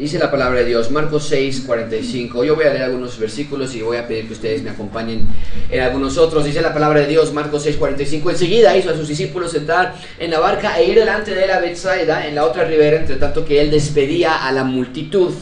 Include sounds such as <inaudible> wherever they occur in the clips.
Dice la palabra de Dios, Marcos 6, 45. Yo voy a leer algunos versículos y voy a pedir que ustedes me acompañen en algunos otros. Dice la palabra de Dios, Marcos 6, 45. Enseguida hizo a sus discípulos entrar en la barca e ir delante de él a Bethsaida, en la otra ribera, entre tanto que él despedía a la multitud.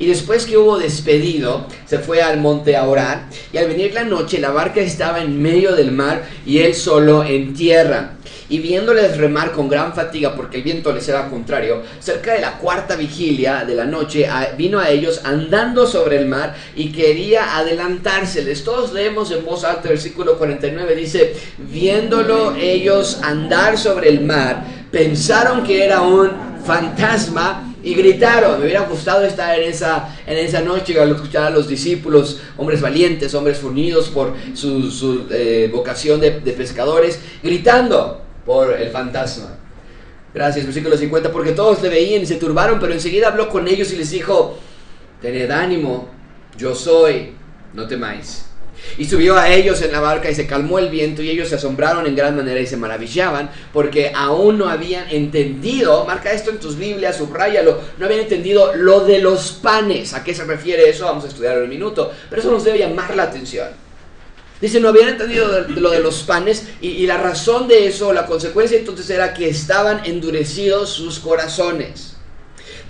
Y después que hubo despedido, se fue al monte a orar. Y al venir la noche, la barca estaba en medio del mar y él solo en tierra y viéndoles remar con gran fatiga porque el viento les era contrario, cerca de la cuarta vigilia de la noche vino a ellos andando sobre el mar y quería adelantárseles. Todos leemos en voz alta versículo 49, dice, viéndolo ellos andar sobre el mar, pensaron que era un fantasma y gritaron. Me hubiera gustado estar en esa, en esa noche al escuchar a los discípulos, hombres valientes, hombres fornidos por su, eh, vocación de, de pescadores, gritando por el fantasma. Gracias, versículo 50, porque todos le veían y se turbaron, pero enseguida habló con ellos y les dijo, tened ánimo, yo soy, no temáis. Y subió a ellos en la barca y se calmó el viento y ellos se asombraron en gran manera y se maravillaban porque aún no habían entendido, marca esto en tus Biblias, subrayalo, no habían entendido lo de los panes. ¿A qué se refiere eso? Vamos a estudiarlo en un minuto, pero eso nos debe llamar la atención. Dice, no habían entendido lo de los panes y, la razón de eso, la consecuencia entonces era que estaban endurecidos sus corazones.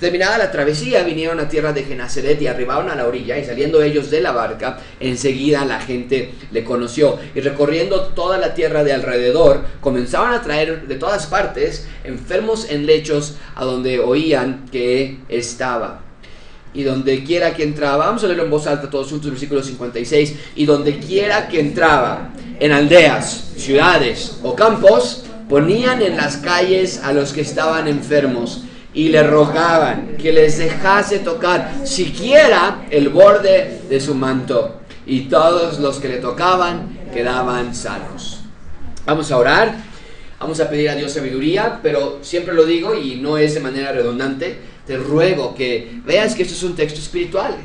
Terminada la travesía, vinieron a tierra de Genazaret y arribaron a la orilla y saliendo ellos de la barca, enseguida la gente le conoció. Y recorriendo toda la tierra de alrededor, comenzaban a traer de todas partes enfermos en lechos a donde oían que estaba y donde quiera que entraba, vamos a leerlo en voz alta todos juntos, versículo 56, y donde quiera que entraba, en aldeas, ciudades o campos, ponían en las calles a los que estaban enfermos y le rogaban que les dejase tocar siquiera el borde de su manto, y todos los que le tocaban quedaban sanos. Vamos a orar, vamos a pedir a Dios sabiduría, pero siempre lo digo y no es de manera redundante, te ruego que veas que esto es un texto espiritual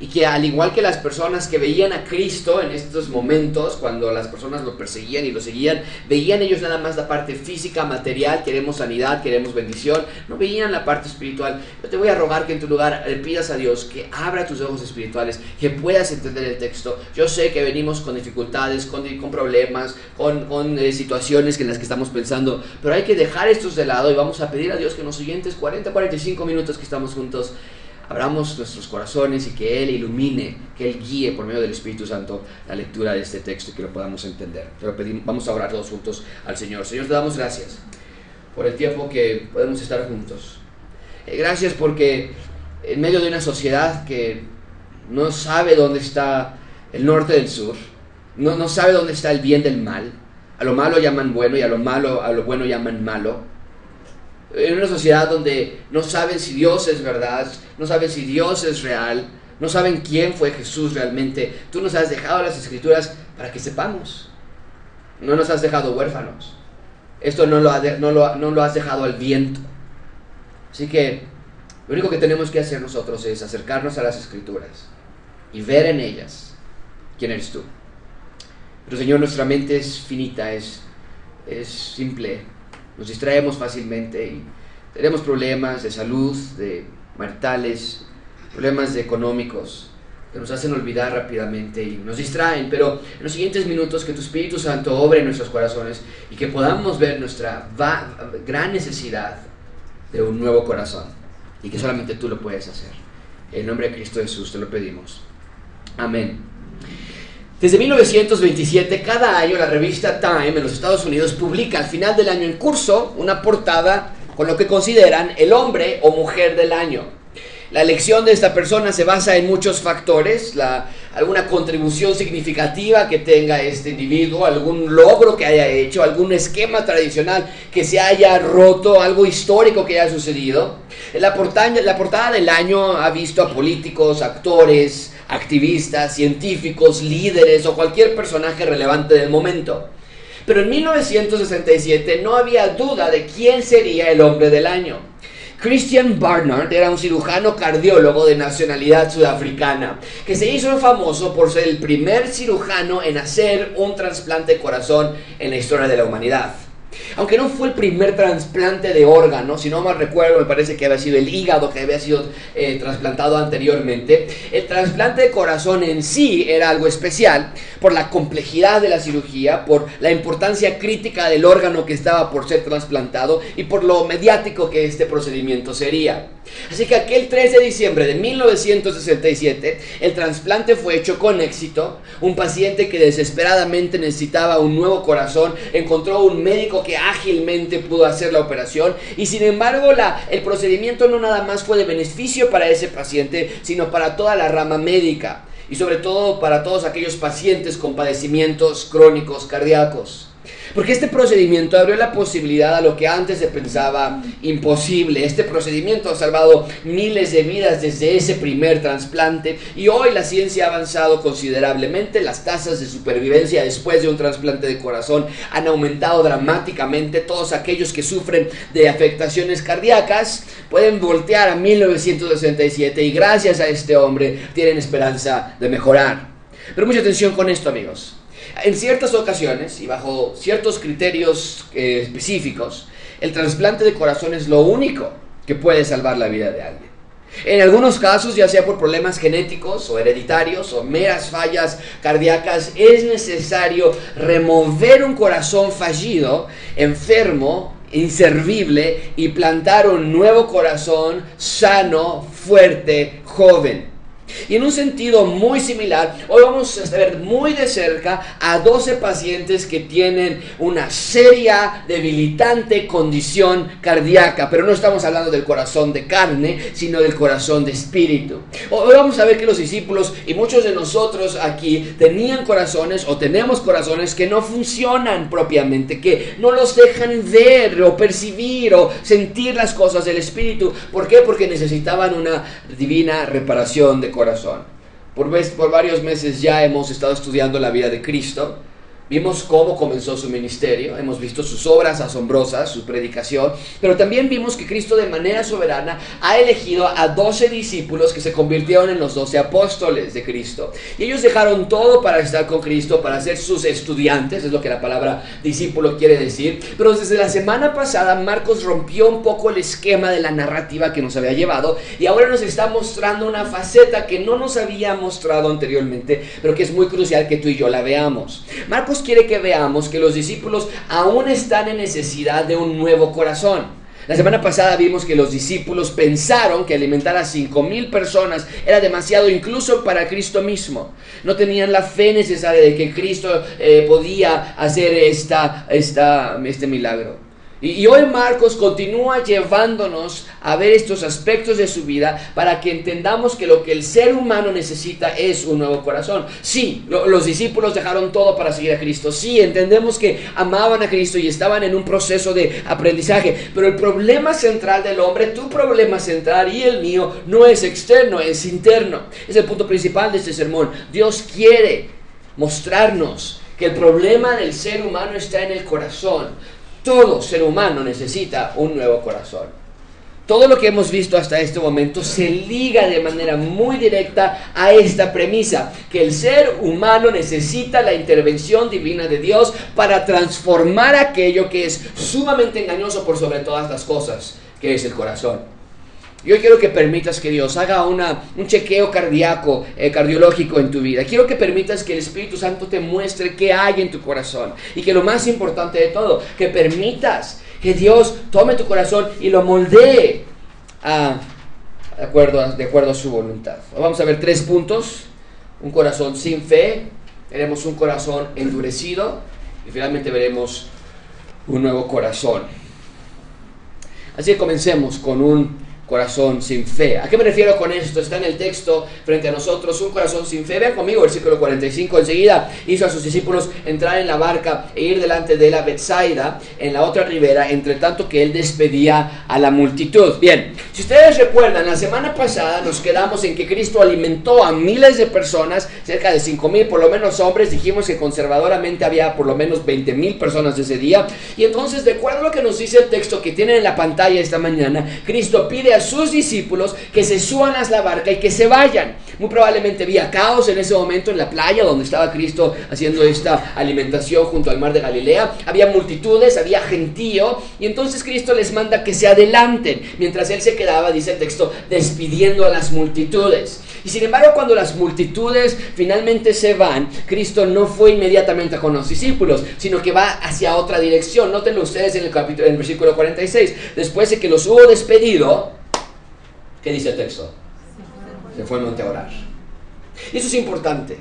y que al igual que las personas que veían a Cristo en estos momentos, cuando las personas lo perseguían y lo seguían, veían ellos nada más la parte física, material, queremos sanidad, queremos bendición, no veían la parte espiritual. Yo te voy a rogar que en tu lugar le pidas a Dios que abra tus ojos espirituales, que puedas entender el texto. Yo sé que venimos con dificultades, con, con problemas, con, con eh, situaciones en las que estamos pensando, pero hay que dejar estos de lado y vamos a pedir a Dios que en los siguientes 40, 45 minutos que estamos juntos, abramos nuestros corazones y que Él ilumine, que Él guíe por medio del Espíritu Santo la lectura de este texto y que lo podamos entender. Pero vamos a orar todos juntos al Señor. Señor, te damos gracias por el tiempo que podemos estar juntos. Eh, gracias porque en medio de una sociedad que no sabe dónde está el norte del sur, no, no sabe dónde está el bien del mal, a lo malo llaman bueno y a lo malo, a lo bueno llaman malo en una sociedad donde no saben si Dios es verdad, no saben si Dios es real, no saben quién fue Jesús realmente. Tú nos has dejado las escrituras para que sepamos. No nos has dejado huérfanos. Esto no lo, no lo, no lo has dejado al viento. Así que lo único que tenemos que hacer nosotros es acercarnos a las escrituras y ver en ellas quién eres tú. Pero Señor, nuestra mente es finita, es, es simple, nos distraemos fácilmente y tenemos problemas de salud, de maritales, problemas de económicos que nos hacen olvidar rápidamente y nos distraen, pero en los siguientes minutos que tu Espíritu Santo obre en nuestros corazones y que podamos ver nuestra gran necesidad de un nuevo corazón y que solamente tú lo puedes hacer. En nombre de Cristo Jesús te lo pedimos. Amén. Desde 1927, cada año la revista Time en los Estados Unidos publica al final del año en curso una portada con lo que consideran el hombre o mujer del año. La elección de esta persona se basa en muchos factores, la, alguna contribución significativa que tenga este individuo, algún logro que haya hecho, algún esquema tradicional que se haya roto, algo histórico que haya sucedido. La portada, la portada del año ha visto a políticos, actores, activistas, científicos, líderes o cualquier personaje relevante del momento. Pero en 1967 no había duda de quién sería el hombre del año. Christian Barnard era un cirujano cardiólogo de nacionalidad sudafricana, que se hizo famoso por ser el primer cirujano en hacer un trasplante de corazón en la historia de la humanidad. Aunque no fue el primer trasplante de órgano, si no mal recuerdo, me parece que había sido el hígado que había sido eh, trasplantado anteriormente, el trasplante de corazón en sí era algo especial por la complejidad de la cirugía, por la importancia crítica del órgano que estaba por ser trasplantado y por lo mediático que este procedimiento sería. Así que aquel 3 de diciembre de 1967, el trasplante fue hecho con éxito. Un paciente que desesperadamente necesitaba un nuevo corazón encontró un médico que ágilmente pudo hacer la operación y sin embargo el procedimiento no nada más fue de beneficio para ese paciente, sino para toda la rama médica y sobre todo para todos aquellos pacientes con padecimientos crónicos cardíacos. Porque este procedimiento abrió la posibilidad a lo que antes se pensaba imposible. Este procedimiento ha salvado miles de vidas desde ese primer trasplante y hoy la ciencia ha avanzado considerablemente. Las tasas de supervivencia después de un trasplante de corazón han aumentado dramáticamente. Todos aquellos que sufren de afectaciones cardíacas pueden voltear a 1967 y gracias a este hombre tienen esperanza de mejorar. Pero mucha atención con esto amigos. En ciertas ocasiones y bajo ciertos criterios eh, específicos, el trasplante de corazón es lo único que puede salvar la vida de alguien. En algunos casos, ya sea por problemas genéticos o hereditarios o meras fallas cardíacas, es necesario remover un corazón fallido, enfermo, inservible y plantar un nuevo corazón sano, fuerte, joven. Y en un sentido muy similar, hoy vamos a ver muy de cerca a 12 pacientes que tienen una seria, debilitante condición cardíaca, pero no estamos hablando del corazón de carne, sino del corazón de espíritu. Hoy vamos a ver que los discípulos y muchos de nosotros aquí tenían corazones o tenemos corazones que no funcionan propiamente, que no los dejan ver o percibir o sentir las cosas del espíritu. ¿Por qué? Porque necesitaban una divina reparación de corazón. Por, por varios meses ya hemos estado estudiando la vida de Cristo Vimos cómo comenzó su ministerio, hemos visto sus obras asombrosas, su predicación, pero también vimos que Cristo de manera soberana ha elegido a 12 discípulos que se convirtieron en los 12 apóstoles de Cristo. Y ellos dejaron todo para estar con Cristo, para ser sus estudiantes, es lo que la palabra discípulo quiere decir. Pero desde la semana pasada Marcos rompió un poco el esquema de la narrativa que nos había llevado y ahora nos está mostrando una faceta que no nos había mostrado anteriormente, pero que es muy crucial que tú y yo la veamos. Marcos quiere que veamos que los discípulos aún están en necesidad de un nuevo corazón. La semana pasada vimos que los discípulos pensaron que alimentar a cinco mil personas era demasiado incluso para Cristo mismo. No tenían la fe necesaria de que Cristo eh, podía hacer esta, esta, este milagro. Y, hoy Marcos continúa llevándonos a ver estos aspectos de su vida para que entendamos que lo que el ser humano necesita es un nuevo corazón. Sí, los discípulos dejaron todo para seguir a Cristo. Sí, entendemos que amaban a Cristo y estaban en un proceso de aprendizaje. Pero el problema central del hombre, tu problema central y el mío, no es externo, es interno. Es el punto principal de este sermón. Dios quiere mostrarnos que el problema del ser humano está en el corazón. Todo ser humano necesita un nuevo corazón. Todo lo que hemos visto hasta este momento se liga de manera muy directa a esta premisa, que el ser humano necesita la intervención divina de Dios para transformar aquello que es sumamente engañoso por sobre todas las cosas, que es el corazón. Yo quiero que permitas que Dios haga una, un chequeo cardíaco, eh, cardiológico en tu vida. Quiero que permitas que el Espíritu Santo te muestre qué hay en tu corazón. Y que lo más importante de todo, que permitas que Dios tome tu corazón y lo moldee de, acuerdo a, de acuerdo a su voluntad. Vamos a ver tres puntos. Un corazón sin fe, veremos un corazón endurecido y finalmente veremos un nuevo corazón. Así que comencemos con un corazón sin fe. ¿A qué me refiero con esto? Está en el texto frente a nosotros, un corazón sin fe. Vean conmigo, versículo 45. Enseguida hizo a sus discípulos entrar en la barca e ir delante de la Betsaida, en la otra ribera, entre tanto que él despedía a la multitud. Bien, si ustedes recuerdan, la semana pasada nos quedamos en que Cristo alimentó a miles de personas, cerca de 5 mil por lo menos hombres. Dijimos que conservadoramente había por lo menos 20 mil personas ese día. Y entonces, de acuerdo a lo que nos dice el texto que tienen en la pantalla esta mañana, Cristo pide a sus discípulos que se suban a la barca y que se vayan. Muy probablemente había caos en ese momento en la playa donde estaba Cristo haciendo esta alimentación junto al mar de Galilea. Había multitudes, había gentío y entonces Cristo les manda que se adelanten mientras él se quedaba, dice el texto, despidiendo a las multitudes. Y sin embargo, cuando las multitudes finalmente se van, Cristo no fue inmediatamente con los discípulos, sino que va hacia otra dirección. Nótenlo ustedes en el, capítulo, en el versículo 46. Después de que los hubo despedido, ¿qué dice el texto? Se fue al monte a orar. Y eso es importante,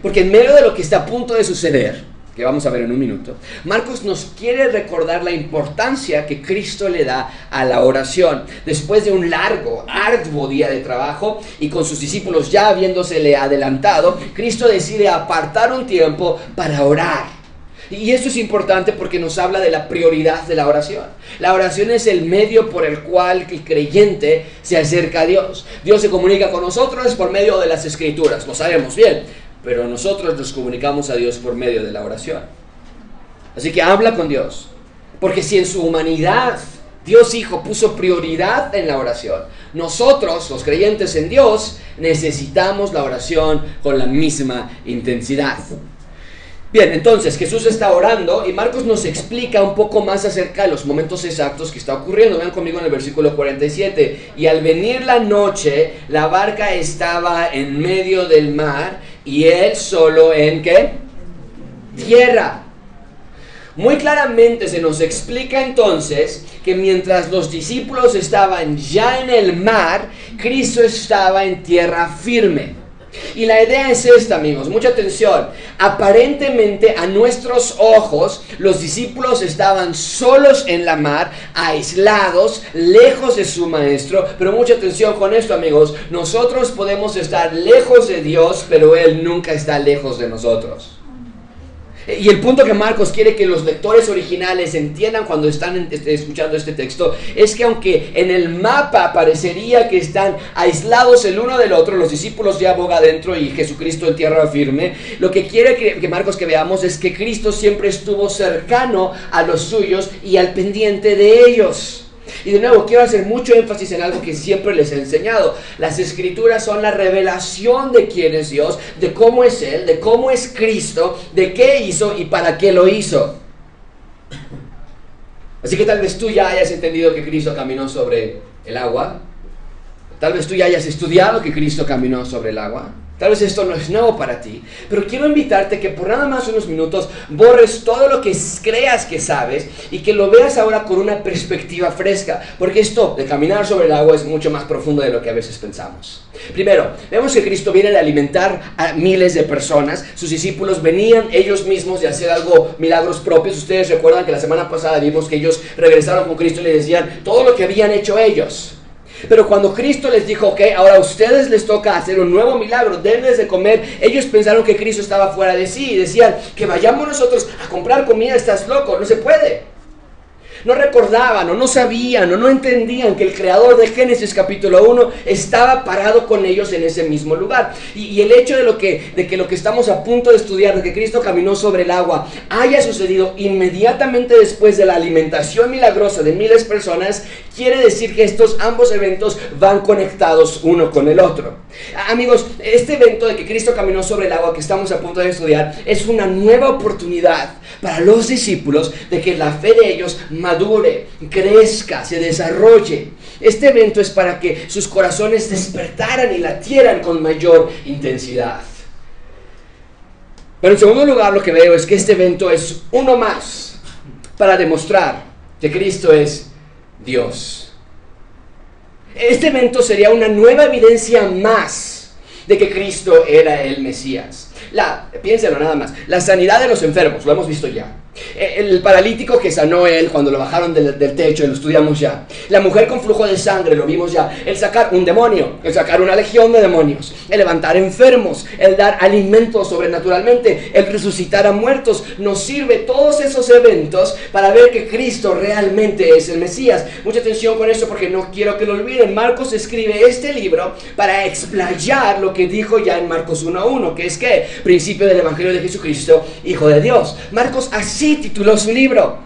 porque en medio de lo que está a punto de suceder, que vamos a ver en un minuto, Marcos nos quiere recordar la importancia que Cristo le da a la oración. Después de un largo, arduo día de trabajo y con sus discípulos ya habiéndosele adelantado, Cristo decide apartar un tiempo para orar. Y esto es importante porque nos habla de la prioridad de la oración. La oración es el medio por el cual el creyente se acerca a Dios. Dios se comunica con nosotros por medio de las escrituras, lo sabemos bien pero nosotros nos comunicamos a Dios por medio de la oración. Así que habla con Dios, porque si en su humanidad Dios Hijo puso prioridad en la oración, nosotros, los creyentes en Dios, necesitamos la oración con la misma intensidad. Bien, entonces Jesús está orando y Marcos nos explica un poco más acerca de los momentos exactos que está ocurriendo. Vean conmigo en el versículo 47. Y al venir la noche, la barca estaba en medio del mar y él solo en qué? Tierra. Muy claramente se nos explica entonces que mientras los discípulos estaban ya en el mar, Cristo estaba en tierra firme. Y la idea es esta, amigos, mucha atención. Aparentemente a nuestros ojos los discípulos estaban solos en la mar, aislados, lejos de su maestro. Pero mucha atención con esto, amigos. Nosotros podemos estar lejos de Dios, pero Él nunca está lejos de nosotros. Y el punto que Marcos quiere que los lectores originales entiendan cuando están este, escuchando este texto es que aunque en el mapa parecería que están aislados el uno del otro, los discípulos ya boga adentro y Jesucristo en tierra firme, lo que quiere que, que Marcos que veamos es que Cristo siempre estuvo cercano a los suyos y al pendiente de ellos. Y de nuevo, quiero hacer mucho énfasis en algo que siempre les he enseñado. Las escrituras son la revelación de quién es Dios, de cómo es Él, de cómo es Cristo, de qué hizo y para qué lo hizo. Así que tal vez tú ya hayas entendido que Cristo caminó sobre el agua. Tal vez tú ya hayas estudiado que Cristo caminó sobre el agua. Tal vez esto no es nuevo para ti, pero quiero invitarte que por nada más unos minutos borres todo lo que creas que sabes y que lo veas ahora con una perspectiva fresca, porque esto de caminar sobre el agua es mucho más profundo de lo que a veces pensamos. Primero, vemos que Cristo viene de alimentar a miles de personas, sus discípulos venían ellos mismos de hacer algo, milagros propios. Ustedes recuerdan que la semana pasada vimos que ellos regresaron con Cristo y le decían todo lo que habían hecho ellos. Pero cuando Cristo les dijo, ok, ahora a ustedes les toca hacer un nuevo milagro, denles de comer, ellos pensaron que Cristo estaba fuera de sí y decían, que vayamos nosotros a comprar comida, estás loco, no se puede no recordaban o no sabían o no entendían que el creador de Génesis capítulo 1 estaba parado con ellos en ese mismo lugar. Y, el hecho de, lo que, de que lo que estamos a punto de estudiar, de que Cristo caminó sobre el agua, haya sucedido inmediatamente después de la alimentación milagrosa de miles de personas, quiere decir que estos ambos eventos van conectados uno con el otro. Amigos, este evento de que Cristo caminó sobre el agua que estamos a punto de estudiar es una nueva oportunidad para los discípulos de que la fe de ellos madure, crezca, se desarrolle. Este evento es para que sus corazones despertaran y latieran con mayor intensidad. Pero en segundo lugar lo que veo es que este evento es uno más para demostrar que Cristo es Dios. Este evento sería una nueva evidencia más de que Cristo era el Mesías. La, piénsenlo nada más, la sanidad de los enfermos, lo hemos visto ya. Eh, el paralítico que sanó él cuando lo bajaron del, techo, lo estudiamos ya. La mujer con flujo de sangre, lo vimos ya. El sacar un demonio, el sacar una legión de demonios, el levantar enfermos, el dar alimentos sobrenaturalmente, el resucitar a muertos. Nos sirve todos esos eventos para ver que Cristo realmente es el Mesías. Mucha atención con eso porque no quiero que lo olviden. Marcos escribe este libro para explayar lo que dijo ya en Marcos 1.1, que es que principio del Evangelio de Jesucristo, Hijo de Dios. Marcos así tituló su libro.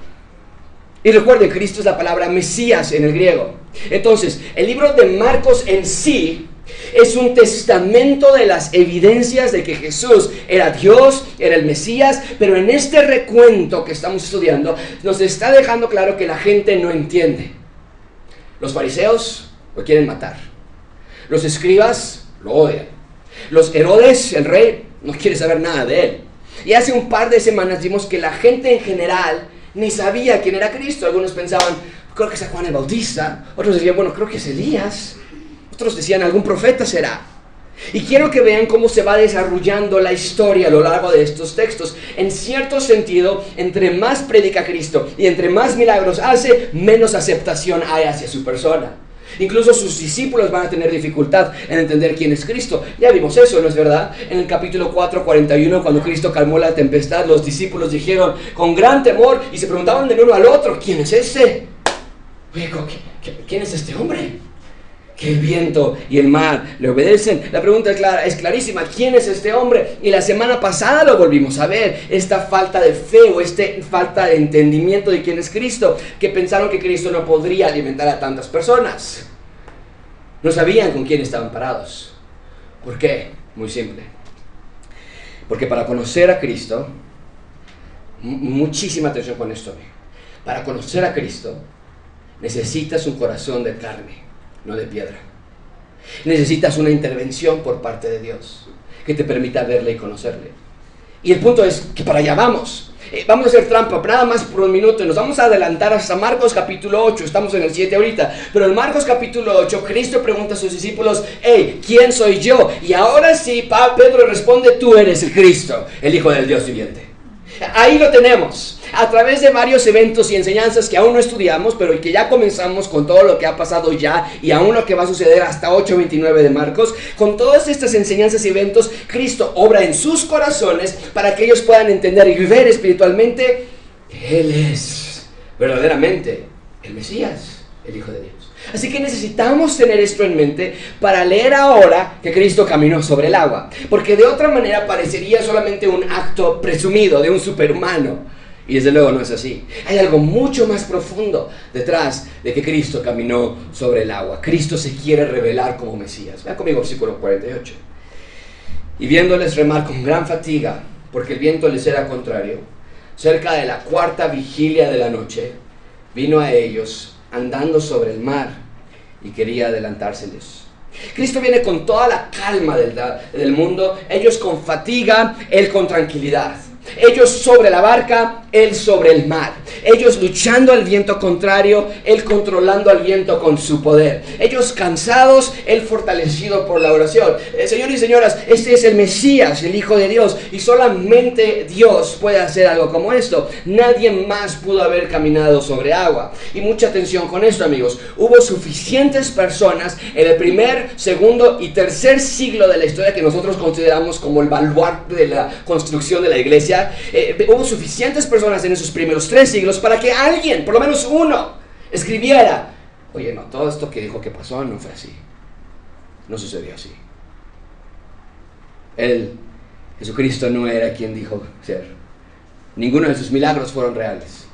Y recuerden, Cristo es la palabra Mesías en el griego. Entonces, el libro de Marcos en sí es un testamento de las evidencias de que Jesús era Dios, era el Mesías, pero en este recuento que estamos estudiando nos está dejando claro que la gente no entiende. Los fariseos lo quieren matar. Los escribas lo odian. Los Herodes, el rey, no quiere saber nada de él. Y hace un par de semanas vimos que la gente en general ni sabía quién era Cristo. Algunos pensaban, creo que es Juan el Bautista. Otros decían, bueno, creo que es Elías. Otros decían, algún profeta será. Y quiero que vean cómo se va desarrollando la historia a lo largo de estos textos. En cierto sentido, entre más predica Cristo y entre más milagros hace, menos aceptación hay hacia su persona. Incluso sus discípulos van a tener dificultad en entender quién es Cristo. Ya vimos eso, ¿no es verdad? En el capítulo 4, 41, cuando Cristo calmó la tempestad, los discípulos dijeron con gran temor y se preguntaban de uno al otro, ¿quién es ese? ¿quién es este hombre? Que el viento y el mar le obedecen. La pregunta es, clara, es clarísima, ¿quién es este hombre? Y la semana pasada lo volvimos a ver, esta falta de fe o esta falta de entendimiento de quién es Cristo, que pensaron que Cristo no podría alimentar a tantas personas. No sabían con quién estaban parados. ¿Por qué? Muy simple. Porque para conocer a Cristo, muchísima atención con esto, para conocer a Cristo, necesitas un corazón de carne no de piedra. Necesitas una intervención por parte de Dios que te permita verle y conocerle. Y el punto es que para allá vamos. Eh, vamos a hacer trampa, nada más por un minuto. Nos vamos a adelantar hasta Marcos capítulo 8. Estamos en el 7 ahorita. Pero en Marcos capítulo 8, Cristo pregunta a sus discípulos: Hey, ¿quién soy yo? Y ahora sí, Pedro responde: Tú eres el Cristo, el Hijo del Dios viviente. Ahí lo tenemos a través de varios eventos y enseñanzas que aún no estudiamos, pero que ya comenzamos con todo lo que ha pasado ya y aún lo que va a suceder hasta 8.29 de Marcos, con todas estas enseñanzas y eventos, Cristo obra en sus corazones para que ellos puedan entender y vivir espiritualmente que Él es verdaderamente el Mesías, el Hijo de Dios. Así que necesitamos tener esto en mente para leer ahora que Cristo caminó sobre el agua, porque de otra manera parecería solamente un acto presumido de un superhumano. Y desde luego no es así. Hay algo mucho más profundo detrás de que Cristo caminó sobre el agua. Cristo se quiere revelar como Mesías. Vean conmigo versículo 48. Y viéndoles remar con gran fatiga, porque el viento les era contrario, cerca de la cuarta vigilia de la noche, vino a ellos andando sobre el mar y quería adelantárseles. Cristo viene con toda la calma del, del mundo, ellos con fatiga, él con tranquilidad. Ellos sobre la barca, él sobre el mar. Ellos luchando al viento contrario, él controlando al viento con su poder. Ellos cansados, él fortalecido por la oración. Eh, señores y señoras, este es el Mesías, el Hijo de Dios. Y solamente Dios puede hacer algo como esto. Nadie más pudo haber caminado sobre agua. Y mucha atención con esto, amigos. Hubo suficientes personas en el primer, segundo y tercer siglo de la historia que nosotros consideramos como el baluarte de la construcción de la iglesia. Eh, hubo suficientes personas en esos primeros tres siglos para que alguien, por lo menos uno, escribiera, oye, no, todo esto que dijo que pasó no fue así. No sucedió así. Él, Jesucristo, no era quien dijo ser. Ninguno de sus milagros fueron reales.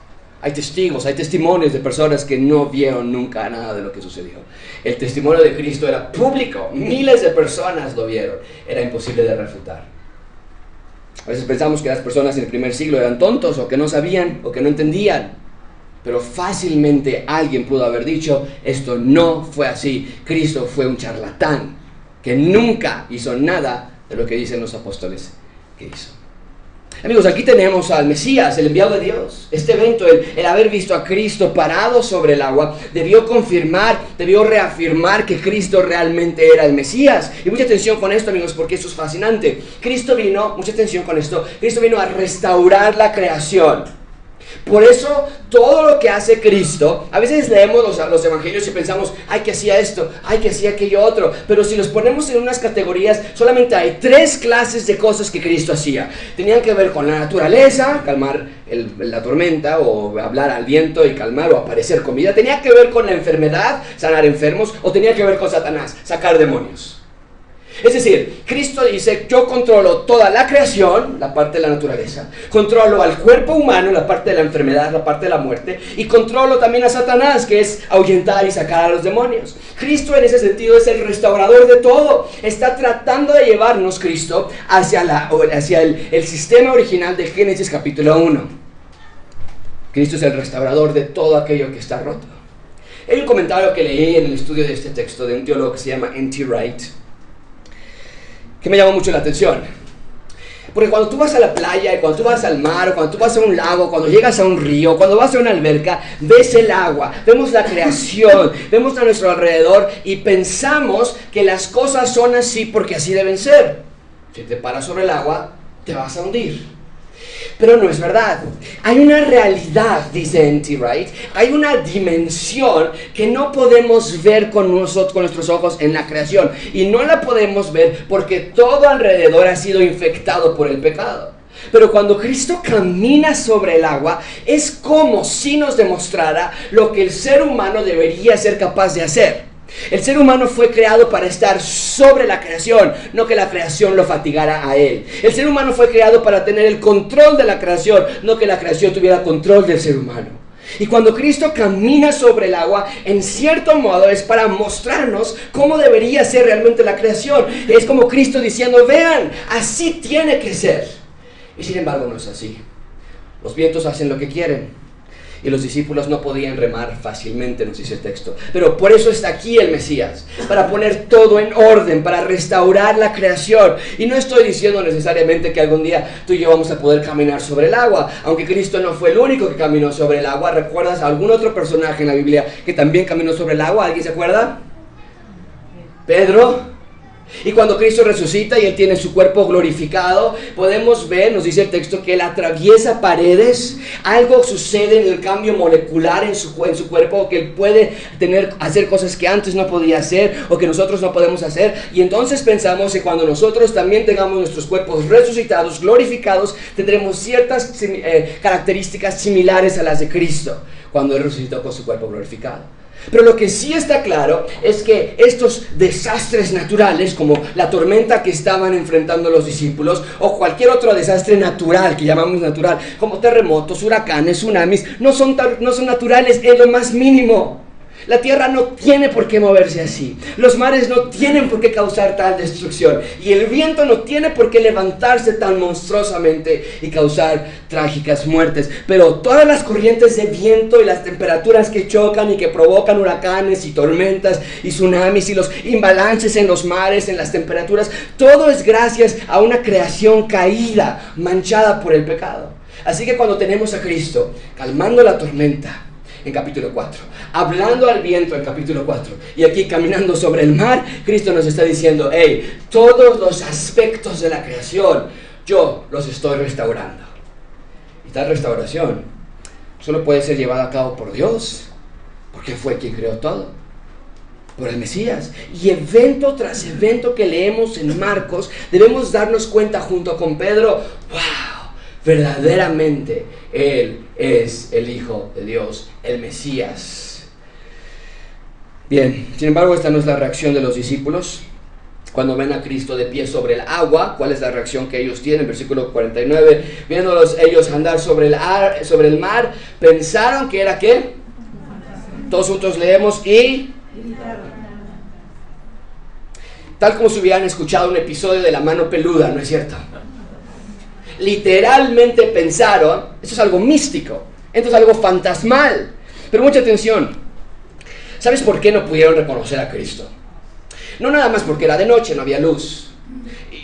Hay testigos, hay testimonios de personas que no vieron nunca nada de lo que sucedió. El testimonio de Cristo era público, miles de personas lo vieron. Era imposible de refutar. A veces pensamos que las personas en el primer siglo eran tontos o que no sabían o que no entendían. Pero fácilmente alguien pudo haber dicho, esto no fue así. Cristo fue un charlatán que nunca hizo nada de lo que dicen los apóstoles que hizo. Amigos, aquí tenemos al Mesías, el enviado de Dios. Este evento, el, haber visto a Cristo parado sobre el agua, debió confirmar, debió reafirmar que Cristo realmente era el Mesías. Y mucha atención con esto, amigos, porque esto es fascinante. Cristo vino, mucha atención con esto, Cristo vino a restaurar la creación. Por eso todo lo que hace Cristo, a veces leemos los, los, evangelios y pensamos, ay que hacía esto, ay que hacía aquello otro, pero si los ponemos en unas categorías, solamente hay tres clases de cosas que Cristo hacía. Tenían que ver con la naturaleza, calmar la tormenta o hablar al viento y calmar o aparecer comida. Tenía que ver con la enfermedad, sanar enfermos, o tenía que ver con Satanás, sacar demonios. Es decir, Cristo dice, yo controlo toda la creación, la parte de la naturaleza, controlo al cuerpo humano, la parte de la enfermedad, la parte de la muerte, y controlo también a Satanás, que es ahuyentar y sacar a los demonios. Cristo en ese sentido es el restaurador de todo. Está tratando de llevarnos Cristo hacia, la, hacia el, el sistema original de Génesis capítulo 1. Cristo es el restaurador de todo aquello que está roto. Hay un comentario que leí en el estudio de este texto de un teólogo que se llama N.T. Wright que me llamó mucho la atención. Porque cuando tú vas a la playa, cuando tú vas al mar, cuando tú vas a un lago, cuando llegas a un río, cuando vas a una alberca, ves el agua, vemos la creación, <laughs> vemos a nuestro alrededor y pensamos que las cosas son así porque así deben ser. Si te paras sobre el agua, te vas a hundir. Pero no es verdad. Hay una realidad, dice N.T. Wright, hay una dimensión que no podemos ver con, nosotros, con nuestros ojos en la creación. Y no la podemos ver porque todo alrededor ha sido infectado por el pecado. Pero cuando Cristo camina sobre el agua, es como si nos demostrara lo que el ser humano debería ser capaz de hacer. El ser humano fue creado para estar sobre la creación, no que la creación lo fatigara a él. El ser humano fue creado para tener el control de la creación, no que la creación tuviera control del ser humano. Y cuando Cristo camina sobre el agua, en cierto modo es para mostrarnos cómo debería ser realmente la creación. Es como Cristo diciendo, vean, así tiene que ser. Y sin embargo no es así. Los vientos hacen lo que quieren y los discípulos no podían remar fácilmente, nos dice el texto. Pero por eso está aquí el Mesías, para poner todo en orden, para restaurar la creación. Y no estoy diciendo necesariamente que algún día tú y yo vamos a poder caminar sobre el agua, aunque Cristo no fue el único que caminó sobre el agua. ¿Recuerdas algún otro personaje en la Biblia que también caminó sobre el agua? ¿Alguien se acuerda? Pedro. Y cuando Cristo resucita y Él tiene su cuerpo glorificado, podemos ver, nos dice el texto, que Él atraviesa paredes, algo sucede en el cambio molecular en su, en su cuerpo, que Él puede tener, hacer cosas que antes no podía hacer o que nosotros no podemos hacer. Y entonces pensamos que cuando nosotros también tengamos nuestros cuerpos resucitados, glorificados, tendremos ciertas eh, características similares a las de Cristo, cuando Él resucitó con su cuerpo glorificado. Pero lo que sí está claro es que estos desastres naturales, como la tormenta que estaban enfrentando los discípulos, o cualquier otro desastre natural que llamamos natural, como terremotos, huracanes, tsunamis, no son, no son naturales en lo más mínimo. La tierra no tiene por qué moverse así. Los mares no tienen por qué causar tal destrucción. Y el viento no tiene por qué levantarse tan monstruosamente y causar trágicas muertes. Pero todas las corrientes de viento y las temperaturas que chocan y que provocan huracanes y tormentas y tsunamis y los imbalances en los mares, en las temperaturas, todo es gracias a una creación caída, manchada por el pecado. Así que cuando tenemos a Cristo calmando la tormenta, en capítulo 4, hablando al viento en capítulo 4, y aquí caminando sobre el mar, Cristo nos está diciendo, hey, todos los aspectos de la creación, yo los estoy restaurando. Y tal restauración solo puede ser llevada a cabo por Dios, porque fue quien creó todo por el Mesías. Y evento tras evento que leemos en Marcos, debemos darnos cuenta junto con Pedro, wow, verdaderamente Él es el Hijo de Dios, el Mesías. Bien, sin embargo, esta no es la reacción de los discípulos. Cuando ven a Cristo de pie sobre el agua, ¿cuál es la reacción que ellos tienen? Versículo 49, viéndolos ellos andar sobre el, sobre el mar, pensaron que era qué? Todos juntos leemos y... Tal como si hubieran escuchado un episodio de La mano peluda, ¿no es cierto? Literalmente pensaron, eso es algo místico, esto es algo fantasmal. Pero mucha atención, ¿sabes por qué no pudieron reconocer a Cristo? No nada más porque era de noche, no había luz.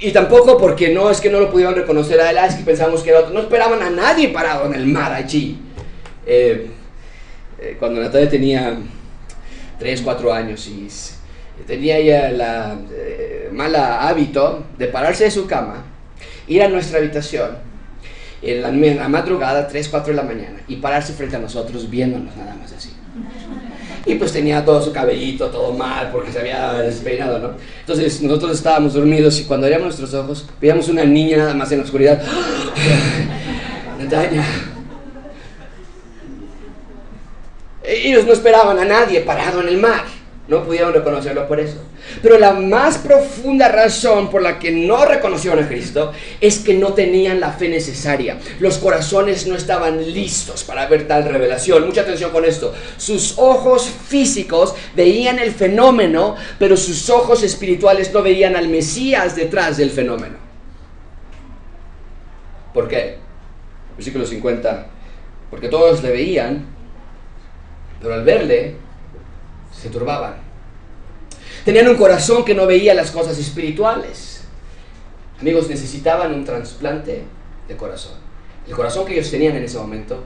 Y, tampoco porque no es que no lo pudieron reconocer a él, ah, es que pensamos que era otro. No esperaban a nadie parado en el mar allí. Eh, eh, cuando Natalia tenía 3, 4 años y tenía ya la eh, mala hábito de pararse de su cama ir a nuestra habitación en la, madrugada, 3, 4 de la mañana, y pararse frente a nosotros viéndonos nada más así. Y pues tenía todo su cabellito, todo mal, porque se había despeinado, ¿no? Entonces nosotros estábamos dormidos y cuando abríamos nuestros ojos, veíamos una niña nada más en la oscuridad. <gasps> Natalia. Ellos no esperaban a nadie parado en el mar. No pudieron reconocerlo por eso. Pero la más profunda razón por la que no reconocieron a Cristo es que no tenían la fe necesaria. Los corazones no estaban listos para ver tal revelación. Mucha atención con esto. Sus ojos físicos veían el fenómeno, pero sus ojos espirituales no veían al Mesías detrás del fenómeno. ¿Por qué? Versículo 50. Porque todos le veían, pero al verle se turbaban Tenían un corazón que no veía las cosas espirituales. Amigos, necesitaban un trasplante de corazón. El corazón que ellos tenían en ese momento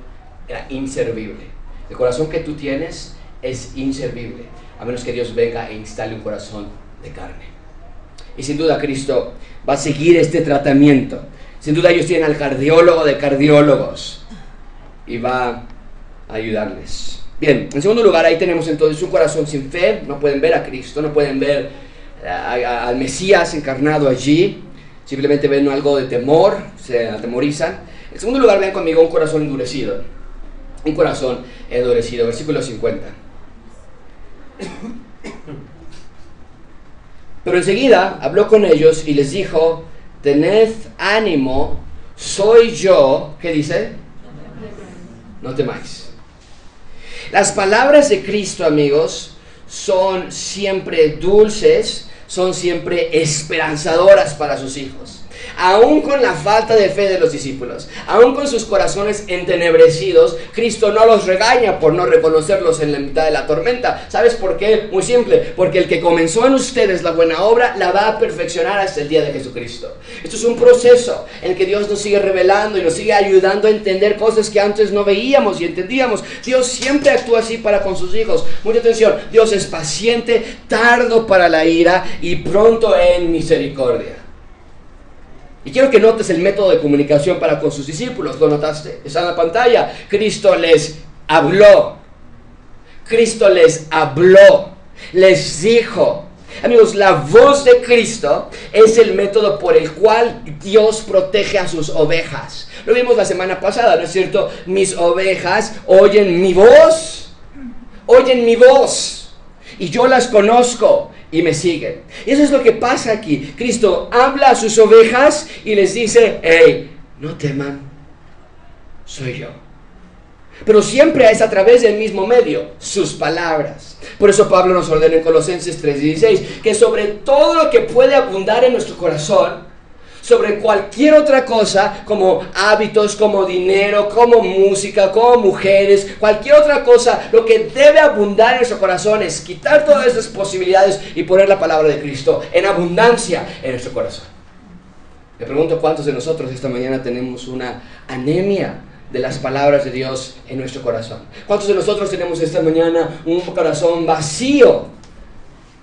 era inservible. El corazón que tú tienes es inservible, a menos que Dios venga e instale un corazón de carne. Y sin duda Cristo va a seguir este tratamiento. Sin duda ellos tienen al cardiólogo de cardiólogos y va a ayudarles. Bien, en segundo lugar, ahí tenemos entonces un corazón sin fe, no pueden ver a Cristo, no pueden ver al Mesías encarnado allí, simplemente ven algo de temor, se atemorizan. En segundo lugar, ven conmigo un corazón endurecido, un corazón endurecido, versículo 50. Pero enseguida habló con ellos y les dijo, tened ánimo, soy yo, ¿qué dice? No temáis. Las palabras de Cristo, amigos, son siempre dulces, son siempre esperanzadoras para sus hijos aún con la falta de fe de los discípulos, aún con sus corazones entenebrecidos, Cristo no los regaña por no reconocerlos en la mitad de la tormenta. ¿Sabes por qué? Muy simple, porque el que comenzó en ustedes la buena obra la va a perfeccionar hasta el día de Jesucristo. Esto es un proceso en el que Dios nos sigue revelando y nos sigue ayudando a entender cosas que antes no veíamos y entendíamos. Dios siempre actúa así para con sus hijos. Mucha atención, Dios es paciente, tardo para la ira y pronto en misericordia. Y quiero que notes el método de comunicación para con sus discípulos. ¿Lo notaste? Está en la pantalla. Cristo les habló. Cristo les habló. Les dijo. Amigos, la voz de Cristo es el método por el cual Dios protege a sus ovejas. Lo vimos la semana pasada, ¿no es cierto? Mis ovejas oyen mi voz. Oyen mi voz. Y yo las conozco y me siguen. Y eso es lo que pasa aquí. Cristo habla a sus ovejas y les dice, hey, no teman, soy yo. Pero siempre es a través del mismo medio, sus palabras. Por eso Pablo nos ordena en Colosenses 3:16 que sobre todo lo que puede abundar en nuestro corazón, sobre cualquier otra cosa, como hábitos, como dinero, como música, como mujeres, cualquier otra cosa, lo que debe abundar en nuestro corazón es quitar todas esas posibilidades y poner la palabra de Cristo en abundancia en nuestro corazón. Le pregunto cuántos de nosotros esta mañana tenemos una anemia de las palabras de Dios en nuestro corazón. ¿Cuántos de nosotros tenemos esta mañana un corazón vacío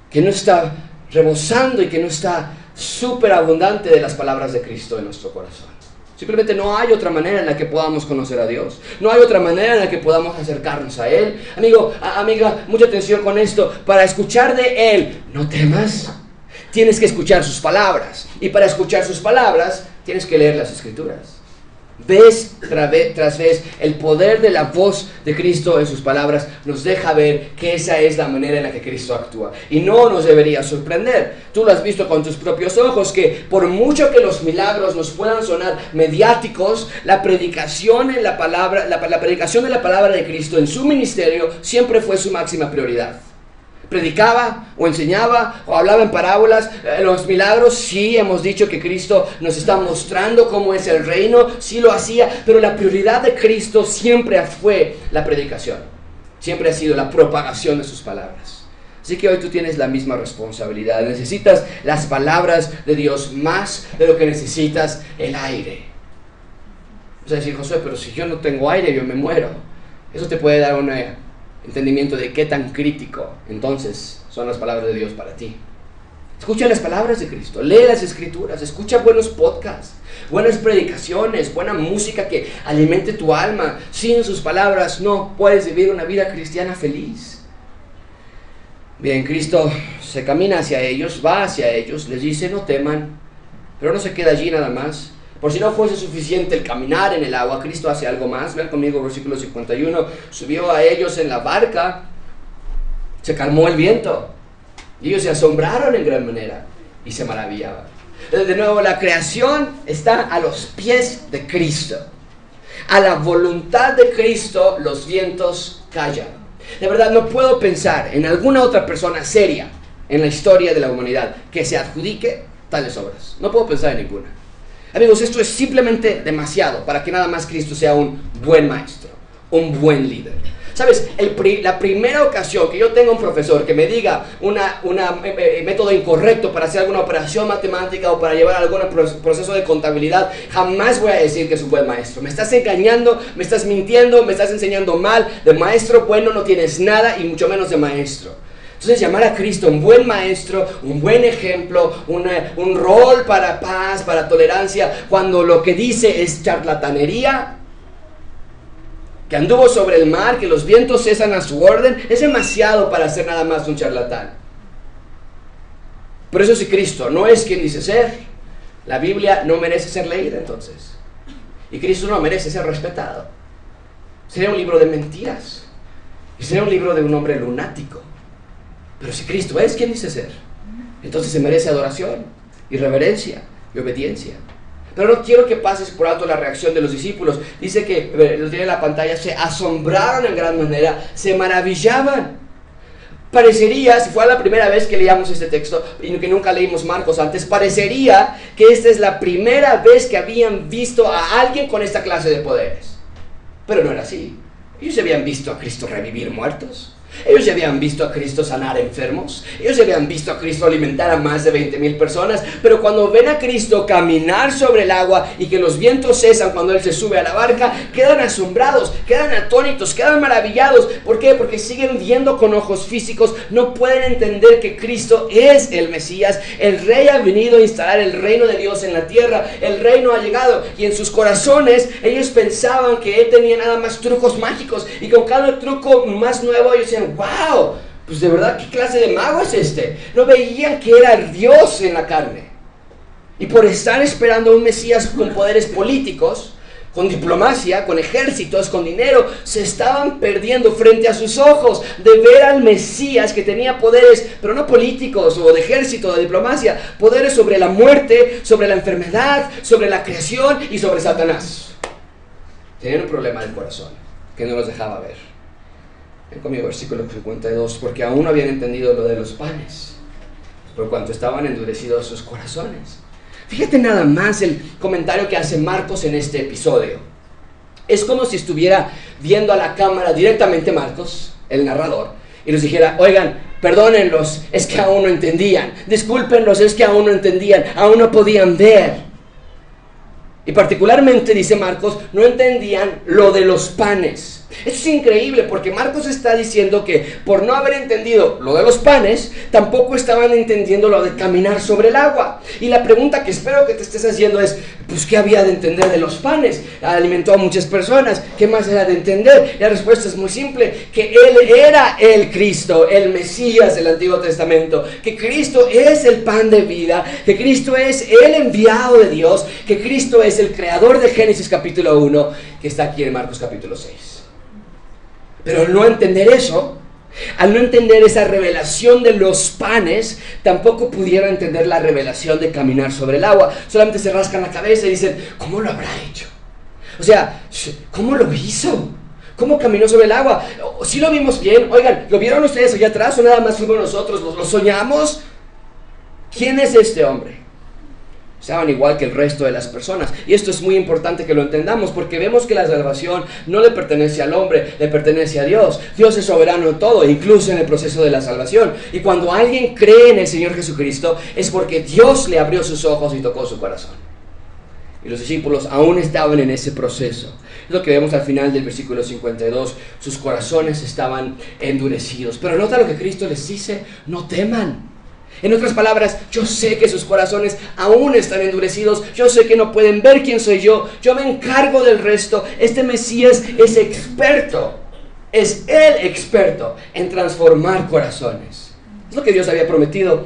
que no está rebosando y que no está súper abundante de las palabras de Cristo en nuestro corazón. Simplemente no hay otra manera en la que podamos conocer a Dios. No hay otra manera en la que podamos acercarnos a Él. Amigo, amiga, mucha atención con esto. Para escuchar de Él, no temas. Tienes que escuchar sus palabras. Y para escuchar sus palabras, tienes que leer las escrituras. Vez tras vez, el poder de la voz de Cristo en sus palabras nos deja ver que esa es la manera en la que Cristo actúa. Y no nos debería sorprender. Tú lo has visto con tus propios ojos, que por mucho que los milagros nos puedan sonar mediáticos, la predicación, la, palabra, la predicación de la palabra de Cristo en su ministerio siempre fue su máxima prioridad predicaba o enseñaba o hablaba en parábolas. Eh, los milagros, sí hemos dicho que Cristo nos está mostrando cómo es el reino, sí lo hacía, pero la prioridad de Cristo siempre fue la predicación, siempre ha sido la propagación de sus palabras. Así que hoy tú tienes la misma responsabilidad. Necesitas las palabras de Dios más de lo que necesitas el aire. O sea, decir, Josué, pero si yo no tengo aire, yo me muero. Eso te puede dar una entendimiento de qué tan crítico entonces son las palabras de Dios para ti. Escucha las palabras de Cristo, lee las escrituras, escucha buenos podcasts, buenas predicaciones, buena música que alimente tu alma. Sin sus palabras no puedes vivir una vida cristiana feliz. Bien, Cristo se camina hacia ellos, va hacia ellos, les dice no teman, pero no se queda allí nada más. Por si no fuese suficiente el caminar en el agua, Cristo hace algo más. Vean conmigo versículo 51. Subió a ellos en la barca, se calmó el viento Y ellos se asombraron en gran manera y se maravillaban. De nuevo, la creación está a los pies de Cristo. A la voluntad de Cristo los vientos callan. De verdad, no puedo pensar en alguna otra persona seria en la historia de la humanidad que se adjudique tales obras. No puedo pensar en ninguna. Amigos, esto es simplemente demasiado para que nada más Cristo sea un buen maestro, un buen líder. Sabes, la primera ocasión que yo tenga un profesor que me diga un una, eh, eh, método incorrecto para hacer alguna operación matemática o para llevar algún proceso de contabilidad, jamás voy a decir que es un buen maestro. Me estás engañando, me estás mintiendo, me estás enseñando mal. De maestro bueno no tienes nada y mucho menos de maestro. Entonces llamar a Cristo un buen maestro, un buen ejemplo, un rol para paz, para tolerancia, cuando lo que dice es charlatanería, que anduvo sobre el mar, que los vientos cesan a su orden, es demasiado para ser nada más un charlatán. Por eso si Cristo no es quien dice ser, la Biblia no merece ser leída entonces. Y Cristo no merece ser respetado. Sería un libro de mentiras. Sería un libro de un hombre lunático. Pero si Cristo es quien dice ser, entonces se merece adoración y reverencia y obediencia. Pero no quiero que pases por alto la reacción de los discípulos. Dice que, lo tiene en la pantalla, se asombraron en gran manera, se maravillaban. Parecería, si fuera la primera vez que leíamos este texto y que nunca leímos Marcos antes, parecería que esta es la primera vez que habían visto a alguien con esta clase de poderes. Pero no era así. Ellos habían visto a Cristo revivir muertos. Ellos ya habían visto a Cristo sanar enfermos, ellos ya habían visto a Cristo alimentar a más de 20 mil personas, pero cuando ven a Cristo caminar sobre el agua y que los vientos cesan cuando Él se sube a la barca, quedan asombrados, quedan atónitos, quedan maravillados. ¿Por qué? Porque siguen viendo con ojos físicos, no pueden entender que Cristo es el Mesías, el Rey ha venido a instalar el reino de Dios en la tierra, el reino ha llegado. Y en sus corazones ellos pensaban que Él tenía nada más trucos mágicos. Y con cada truco más nuevo ellos wow, pues de verdad, ¿qué clase de mago es este? No veían que era Dios en la carne. Y por estar esperando un Mesías con poderes políticos, con diplomacia, con ejércitos, con dinero, se estaban perdiendo frente a sus ojos de ver al Mesías que tenía poderes, pero no políticos o de ejército, de diplomacia, poderes sobre la muerte, sobre la enfermedad, sobre la creación y sobre Satanás. Tenían un problema del corazón que no los dejaba ver conmigo versículo 52, porque aún no habían entendido lo de los panes, por cuanto estaban endurecidos sus corazones. Fíjate nada más el comentario que hace Marcos en este episodio. Es como si estuviera viendo a la cámara directamente Marcos, el narrador, y nos dijera, oigan, perdónenlos, es que aún no entendían, discúlpenlos, es que aún no entendían, aún no podían ver. Y particularmente, dice Marcos, no entendían lo de los panes. Es increíble porque Marcos está diciendo que por no haber entendido lo de los panes, tampoco estaban entendiendo lo de caminar sobre el agua. Y la pregunta que espero que te estés haciendo es, pues, ¿qué había de entender de los panes? Alimentó a muchas personas, ¿qué más era de entender? La respuesta es muy simple, que Él era el Cristo, el Mesías del Antiguo Testamento, que Cristo es el pan de vida, que Cristo es el enviado de Dios, que Cristo es el creador de Génesis capítulo 1, que está aquí en Marcos capítulo 6. Pero al no entender eso, al no entender esa revelación de los panes, tampoco pudieron entender la revelación de caminar sobre el agua. Solamente se rascan la cabeza y dicen, ¿cómo lo habrá hecho? O sea, ¿cómo lo hizo? ¿Cómo caminó sobre el agua? ¿Sí lo vimos bien? Oigan, ¿lo vieron ustedes allá atrás o nada más fuimos nosotros? ¿Lo, lo soñamos? ¿Quién es este hombre? Sean igual que el resto de las personas. Y esto es muy importante que lo entendamos porque vemos que la salvación no le pertenece al hombre, le pertenece a Dios. Dios es soberano en todo, incluso en el proceso de la salvación. Y cuando alguien cree en el Señor Jesucristo es porque Dios le abrió sus ojos y tocó su corazón. Y los discípulos aún estaban en ese proceso. Es lo que vemos al final del versículo 52. Sus corazones estaban endurecidos. Pero nota lo que Cristo les dice, no teman. En otras palabras, yo sé que sus corazones aún están endurecidos, yo sé que no pueden ver quién soy yo, yo me encargo del resto. Este Mesías es experto, es el experto en transformar corazones. Es lo que Dios había prometido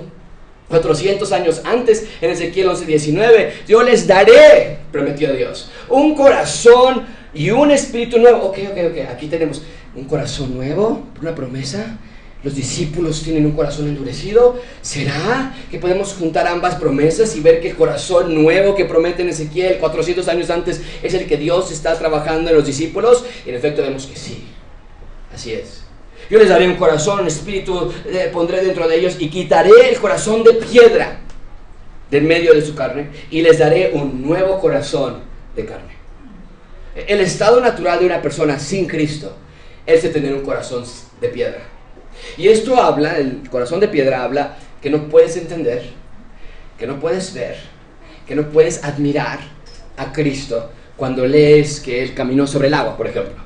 400 años antes en Ezequiel 11:19. Yo les daré, prometió Dios, un corazón y un espíritu nuevo. Ok, ok, ok, aquí tenemos un corazón nuevo, una promesa los discípulos tienen un corazón endurecido. ¿Será que podemos juntar ambas promesas y ver que el corazón nuevo que promete en Ezequiel 400 años antes es el que Dios está trabajando en los discípulos? En efecto vemos que sí. Así es. Yo les daré un corazón, un espíritu, eh, pondré dentro de ellos y quitaré el corazón de piedra del medio de su carne y les daré un nuevo corazón de carne. El estado natural de una persona sin Cristo es de tener un corazón de piedra. Y esto habla, el corazón de piedra habla que no puedes entender, que no puedes ver, que no puedes admirar a Cristo cuando lees que Él caminó sobre el agua, por ejemplo.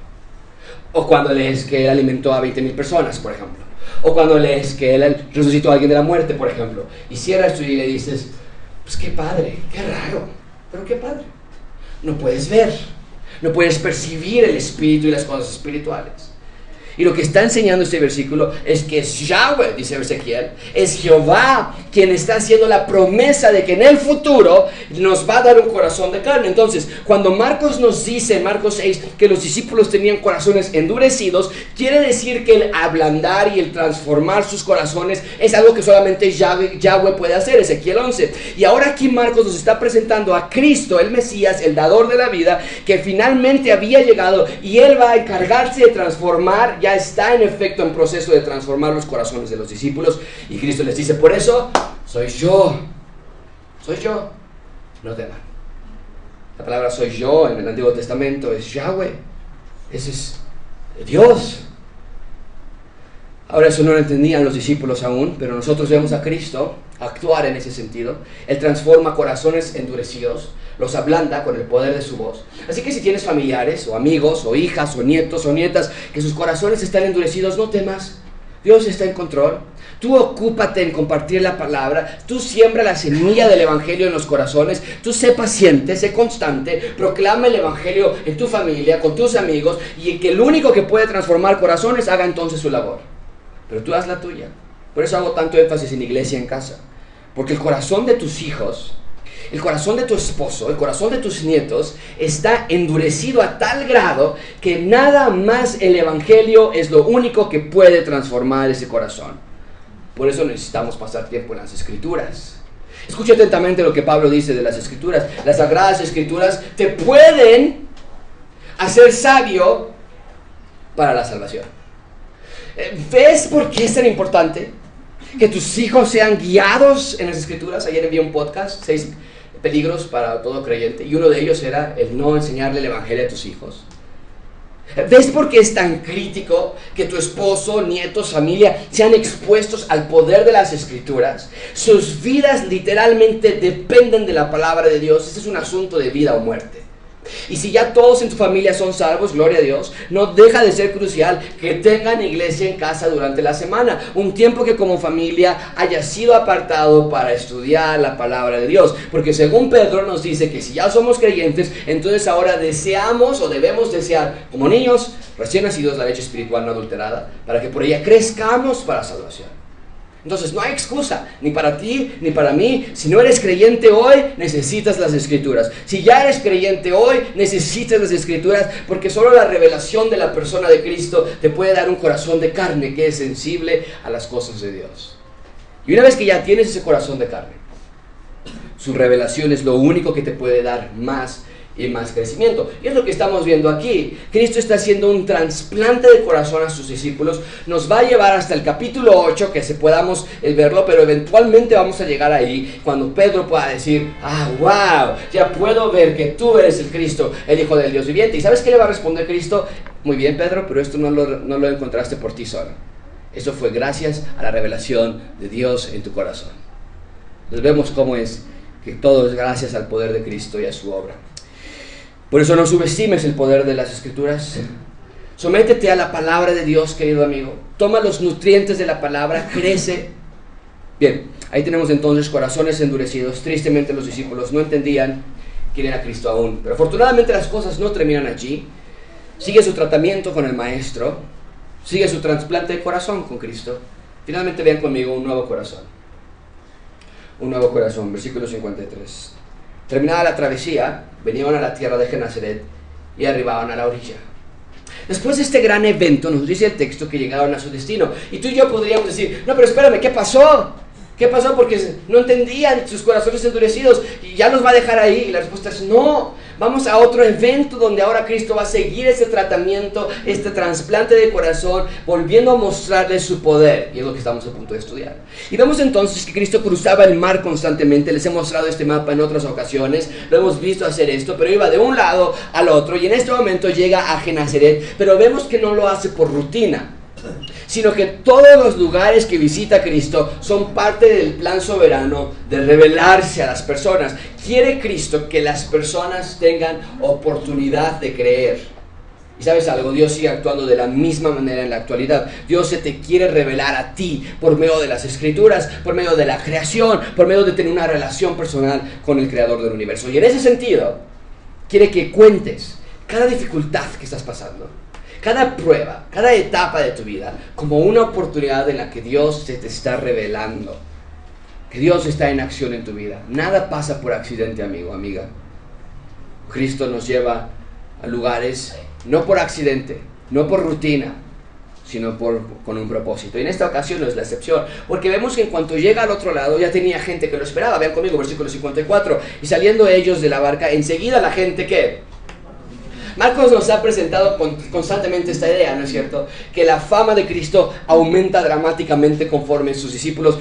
O cuando lees que Él alimentó a 20.000 personas, por ejemplo. O cuando lees que Él resucitó a alguien de la muerte, por ejemplo. Y cierras tú y le dices, pues qué padre, qué raro, pero qué padre. No puedes ver, no puedes percibir el espíritu y las cosas espirituales. Y lo que está enseñando este versículo es que es Yahweh, dice Ezequiel, es Jehová quien está haciendo la promesa de que en el futuro nos va a dar un corazón de carne. Entonces, cuando Marcos nos dice, Marcos 6, que los discípulos tenían corazones endurecidos, quiere decir que el ablandar y el transformar sus corazones es algo que solamente Yahweh, Yahweh puede hacer, Ezequiel 11. Y ahora aquí Marcos nos está presentando a Cristo, el Mesías, el dador de la vida, que finalmente había llegado y él va a encargarse de transformar ya está en efecto en proceso de transformar los corazones de los discípulos. Y Cristo les dice, por eso soy yo, soy yo, no teman. La palabra soy yo en el Antiguo Testamento es Yahweh, ese es Dios. Ahora eso no lo entendían los discípulos aún, pero nosotros vemos a Cristo actuar en ese sentido. Él transforma corazones endurecidos los ablanda con el poder de su voz. Así que si tienes familiares o amigos o hijas o nietos o nietas que sus corazones están endurecidos, no temas. Dios está en control. Tú ocúpate en compartir la palabra. Tú siembra la semilla del Evangelio en los corazones. Tú sé paciente, sé constante. Proclama el Evangelio en tu familia, con tus amigos. Y que el único que puede transformar corazones haga entonces su labor. Pero tú haz la tuya. Por eso hago tanto énfasis en iglesia en casa. Porque el corazón de tus hijos el corazón de tu esposo, el corazón de tus nietos está endurecido a tal grado que nada más el Evangelio es lo único que puede transformar ese corazón. Por eso necesitamos pasar tiempo en las escrituras. Escucha atentamente lo que Pablo dice de las escrituras. Las sagradas escrituras te pueden hacer sabio para la salvación. Eh, ¿Ves por qué es tan importante que tus hijos sean guiados en las escrituras? Ayer envié un podcast, seis peligros para todo creyente y uno de ellos era el no enseñarle el Evangelio a tus hijos. ¿Ves por qué es tan crítico que tu esposo, nietos, familia sean expuestos al poder de las escrituras? Sus vidas literalmente dependen de la palabra de Dios. Este es un asunto de vida o muerte. Y si ya todos en tu familia son salvos, gloria a Dios, no deja de ser crucial que tengan iglesia en casa durante la semana. Un tiempo que como familia haya sido apartado para estudiar la palabra de Dios. Porque según Pedro nos dice que si ya somos creyentes, entonces ahora deseamos o debemos desear como niños recién nacidos la leche espiritual no adulterada, para que por ella crezcamos para salvación. Entonces no hay excusa, ni para ti, ni para mí. Si no eres creyente hoy, necesitas las escrituras. Si ya eres creyente hoy, necesitas las escrituras, porque solo la revelación de la persona de Cristo te puede dar un corazón de carne que es sensible a las cosas de Dios. Y una vez que ya tienes ese corazón de carne, su revelación es lo único que te puede dar más y más crecimiento. Y es lo que estamos viendo aquí. Cristo está haciendo un trasplante de corazón a sus discípulos. Nos va a llevar hasta el capítulo 8, que se podamos eh, verlo, pero eventualmente vamos a llegar ahí cuando Pedro pueda decir, ah, wow, ya puedo ver que tú eres el Cristo, el Hijo del Dios viviente. ¿Y sabes qué le va a responder Cristo? Muy bien, Pedro, pero esto no lo, encontraste por ti solo. Eso fue gracias a la revelación de Dios en tu corazón. Vemos cómo es que todo es gracias al poder de Cristo y a su obra. Por eso no subestimes el poder de las escrituras. Sométete a la palabra de Dios, querido amigo. Toma los nutrientes de la palabra, crece. Bien, ahí tenemos entonces corazones endurecidos. Tristemente los discípulos no entendían quién era Cristo aún. Pero afortunadamente las cosas no terminan allí. Sigue su tratamiento con el Maestro. Sigue su trasplante de corazón con Cristo. Finalmente vean conmigo un nuevo corazón. Un nuevo corazón, versículo 53. Terminada la travesía, venían a la tierra de Genazaret y arribaban a la orilla. Después de este gran evento, nos dice el texto que llegaron a su destino. Y tú y yo podríamos decir, no, pero espérame, ¿qué pasó? ¿Qué pasó? Porque no entendían sus corazones endurecidos y ya los va a dejar ahí. Y la respuesta es no. Vamos a otro evento donde ahora Cristo va a seguir ese tratamiento, este trasplante de corazón, volviendo a mostrarles su poder. Y es lo que estamos a punto de estudiar. Y vemos entonces que Cristo cruzaba el mar constantemente. Les he mostrado este mapa en otras ocasiones. Lo hemos visto hacer esto, pero iba de un lado al otro. Y en este momento llega a Genazaret, pero vemos que no lo hace por rutina sino que todos los lugares que visita Cristo son parte del plan soberano de revelarse a las personas. Quiere Cristo que las personas tengan oportunidad de creer. Y sabes algo, Dios sigue actuando de la misma manera en la actualidad. Dios se te quiere revelar a ti por medio de las escrituras, por medio de la creación, por medio de tener una relación personal con el creador del universo. Y en ese sentido, quiere que cuentes cada dificultad que estás pasando cada prueba, cada etapa de tu vida como una oportunidad en la que Dios se te está revelando. Que Dios está en acción en tu vida. Nada pasa por accidente, amigo, amiga. Cristo nos lleva a lugares no por accidente, no por rutina, sino por, con un propósito. Y en esta ocasión no es la excepción, porque vemos que en cuanto llega al otro lado ya tenía gente que lo esperaba. Vean conmigo versículo 54. Y saliendo ellos de la barca, enseguida la gente que Marcos nos ha presentado constantemente esta idea, ¿no es cierto? Que la fama de Cristo aumenta dramáticamente conforme sus discípulos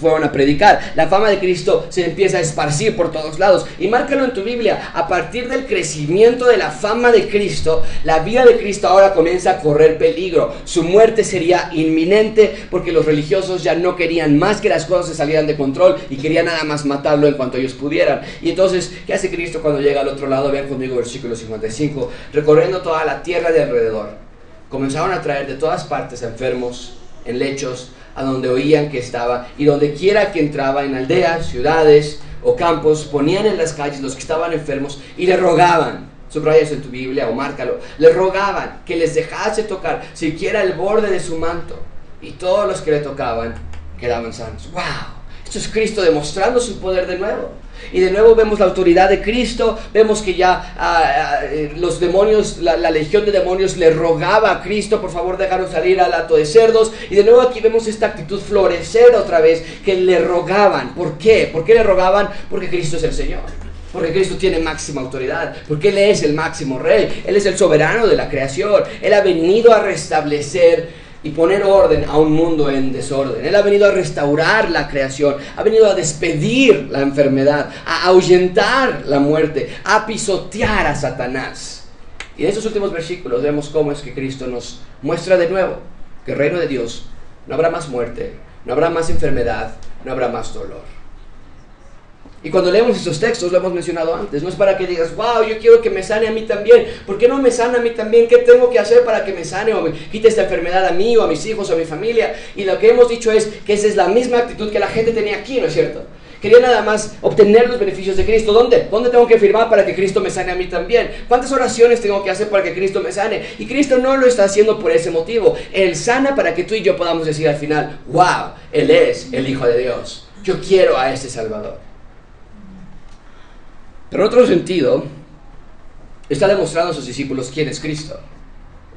fueron a predicar. La fama de Cristo se empieza a esparcir por todos lados. Y márcalo en tu Biblia, a partir del crecimiento de la fama de Cristo, la vida de Cristo ahora comienza a correr peligro. Su muerte sería inminente porque los religiosos ya no querían más que las cosas se salieran de control y querían nada más matarlo en cuanto ellos pudieran. Y entonces, ¿qué hace Cristo cuando llega al otro lado? Vean conmigo versículo 55 recorriendo toda la tierra de alrededor. Comenzaron a traer de todas partes enfermos en lechos a donde oían que estaba y donde quiera que entraba en aldeas, ciudades o campos, ponían en las calles los que estaban enfermos y le rogaban, subrayas en tu Biblia o márcalo, le rogaban que les dejase tocar siquiera el borde de su manto y todos los que le tocaban quedaban sanos. ¡Wow! Esto es Cristo demostrando su poder de nuevo. Y de nuevo vemos la autoridad de Cristo, vemos que ya ah, ah, los demonios, la, legión de demonios le rogaba a Cristo, por favor déjanos salir al hato de cerdos. Y de nuevo aquí vemos esta actitud florecer otra vez, que le rogaban. ¿Por qué? ¿Por qué le rogaban? Porque Cristo es el Señor. Porque Cristo tiene máxima autoridad, porque Él es el máximo rey, Él es el soberano de la creación, Él ha venido a restablecer y poner orden a un mundo en desorden. Él ha venido a restaurar la creación, ha venido a despedir la enfermedad, a ahuyentar la muerte, a pisotear a Satanás. Y en estos últimos versículos vemos cómo es que Cristo nos muestra de nuevo que el reino de Dios no habrá más muerte, no habrá más enfermedad, no habrá más dolor. Y cuando leemos estos textos, lo hemos mencionado antes, no es para que digas, wow, yo quiero que me sane a mí también. ¿Por qué no me sana a mí también? ¿Qué tengo que hacer para que me sane o me quite esta enfermedad a mí o a mis hijos o a mi familia? Y lo que hemos dicho es que esa es la misma actitud que la gente tenía aquí, ¿no es cierto? Quería nada más obtener los beneficios de Cristo. ¿Dónde? ¿Dónde tengo que firmar para que Cristo me sane a mí también? ¿Cuántas oraciones tengo que hacer para que Cristo me sane? Y Cristo no lo está haciendo por ese motivo. Él sana para que tú y yo podamos decir al final, wow, Él es el Hijo de Dios. Yo quiero a ese Salvador. Pero en otro sentido, está demostrando a sus discípulos quién es Cristo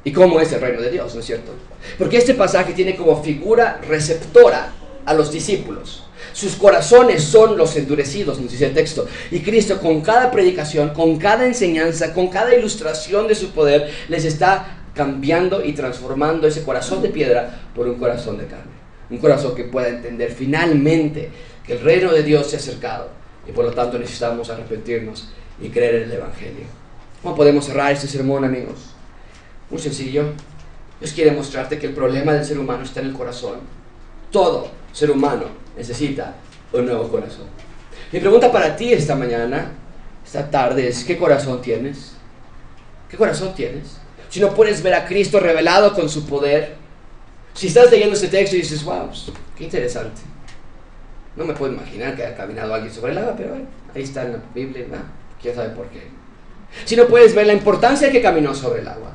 y cómo es el reino de Dios, ¿no es cierto? Porque este pasaje tiene como figura receptora a los discípulos. Sus corazones son los endurecidos, nos dice el texto. Y Cristo con cada predicación, con cada enseñanza, con cada ilustración de su poder, les está cambiando y transformando ese corazón de piedra por un corazón de carne. Un corazón que pueda entender finalmente que el reino de Dios se ha acercado y por lo tanto necesitamos arrepentirnos y creer en el Evangelio. ¿Cómo podemos cerrar este sermón, amigos? Muy sencillo. Dios quiere mostrarte que el problema del ser humano está en el corazón. Todo ser humano necesita un nuevo corazón. Mi pregunta para ti esta mañana, esta tarde, es ¿qué corazón tienes? ¿Qué corazón tienes? Si no puedes ver a Cristo revelado con su poder, si estás leyendo este texto y dices, wow, qué interesante. No me puedo imaginar que haya caminado alguien sobre el agua, pero ahí está en la Biblia, quién sabe por qué. Si no puedes ver la importancia que caminó sobre el agua,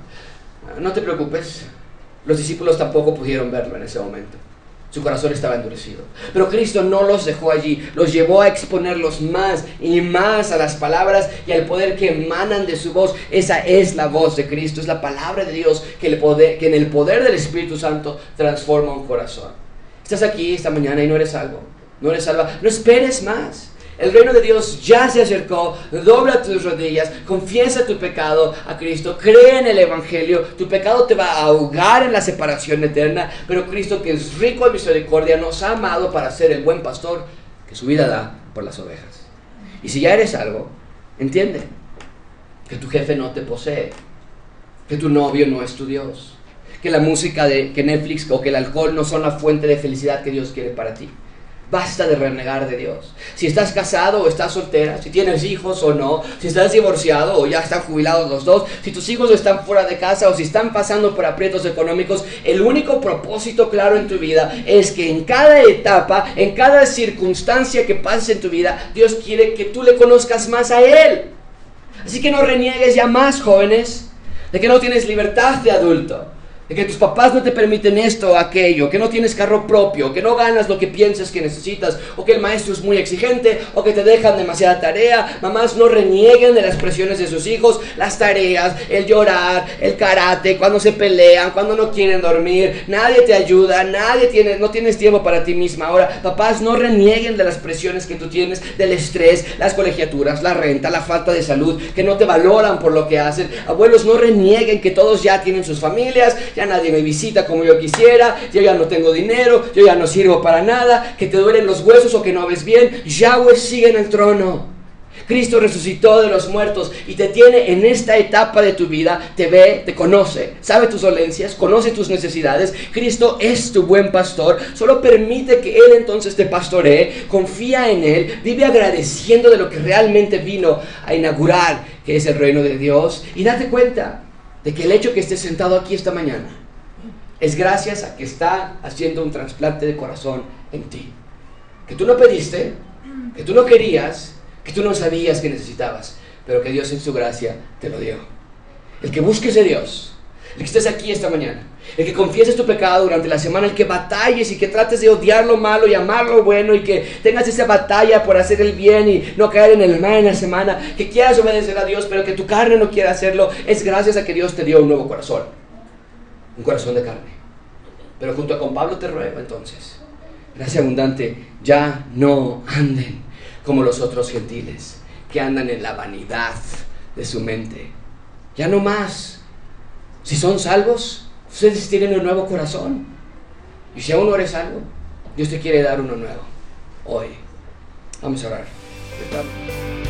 no te preocupes, los discípulos tampoco pudieron verlo en ese momento. Su corazón estaba endurecido. Pero Cristo no los dejó allí, los llevó a exponerlos más y más a las palabras y al poder que emanan de su voz. Esa es la voz de Cristo, es la palabra de Dios que, que en el poder del Espíritu Santo transforma un corazón. Estás aquí esta mañana y no eres salvo, no eres salva, no esperes más. El reino de Dios ya se acercó. Dobla tus rodillas, confiesa tu pecado a Cristo, cree en el Evangelio. Tu pecado te va a ahogar en la separación eterna, pero Cristo, que es rico en misericordia, nos ha amado para ser el buen pastor que su vida da por las ovejas. Y si ya eres algo, entiende que tu jefe no te posee, que tu novio no es tu Dios, que la música de que Netflix o que el alcohol no son la fuente de felicidad que Dios quiere para ti. Basta de renegar de Dios. Si estás casado o estás soltera, si tienes hijos o no, si estás divorciado o ya están jubilados los dos, si tus hijos están fuera de casa o si están pasando por aprietos económicos, el único propósito claro en tu vida es que en cada etapa, en cada circunstancia que pases en tu vida, Dios quiere que tú le conozcas más a Él. Así que no reniegues ya más, jóvenes, de que no tienes libertad de adulto de que tus papás no te permiten esto o aquello, que no tienes carro propio, que no ganas lo que piensas que necesitas, o que el maestro es muy exigente, o que te dejan demasiada tarea. Mamás no renieguen de las presiones de sus hijos, las tareas, el llorar, el karate, cuando se pelean, cuando no quieren dormir, nadie te ayuda, nadie tiene, no tienes tiempo para ti misma. Ahora, papás no renieguen de las presiones que tú tienes, del estrés, las colegiaturas, la renta, la falta de salud, que no te valoran por lo que hacen. Abuelos no renieguen que todos ya tienen sus familias, ya nadie me visita como yo quisiera, yo ya no tengo dinero, yo ya no sirvo para nada, que te duelen los huesos o que no ves bien, Yahweh sigue en el trono. Cristo resucitó de los muertos y te tiene en esta etapa de tu vida, te ve, te conoce, sabe tus dolencias, conoce tus necesidades. Cristo es tu buen pastor, solo permite que Él entonces te pastoree, confía en Él, vive agradeciendo de lo que realmente vino a inaugurar, que es el reino de Dios, y date cuenta de que el hecho que estés sentado aquí esta mañana es gracias a que está haciendo un trasplante de corazón en ti. Que tú no pediste, que tú no querías, que tú no sabías que necesitabas, pero que Dios en su gracia te lo dio. El que busques a Dios, el que estés aquí esta mañana, el que confieses tu pecado durante la semana, el que batalles y que trates de odiar lo malo y amar lo bueno y que tengas esa batalla por hacer el bien y no caer en el mal en la semana, que quieras obedecer a Dios, pero que tu carne no quiera hacerlo, es gracias a que Dios te dio un nuevo corazón, un corazón de carne. Pero junto con Pablo te ruego entonces, gracia abundante, ya no anden como los otros gentiles, que andan en la vanidad de su mente. Ya no más. Si son salvos, ustedes tienen un nuevo corazón. Y si aún no eres salvo, Dios te quiere dar uno nuevo. Hoy. Vamos a orar.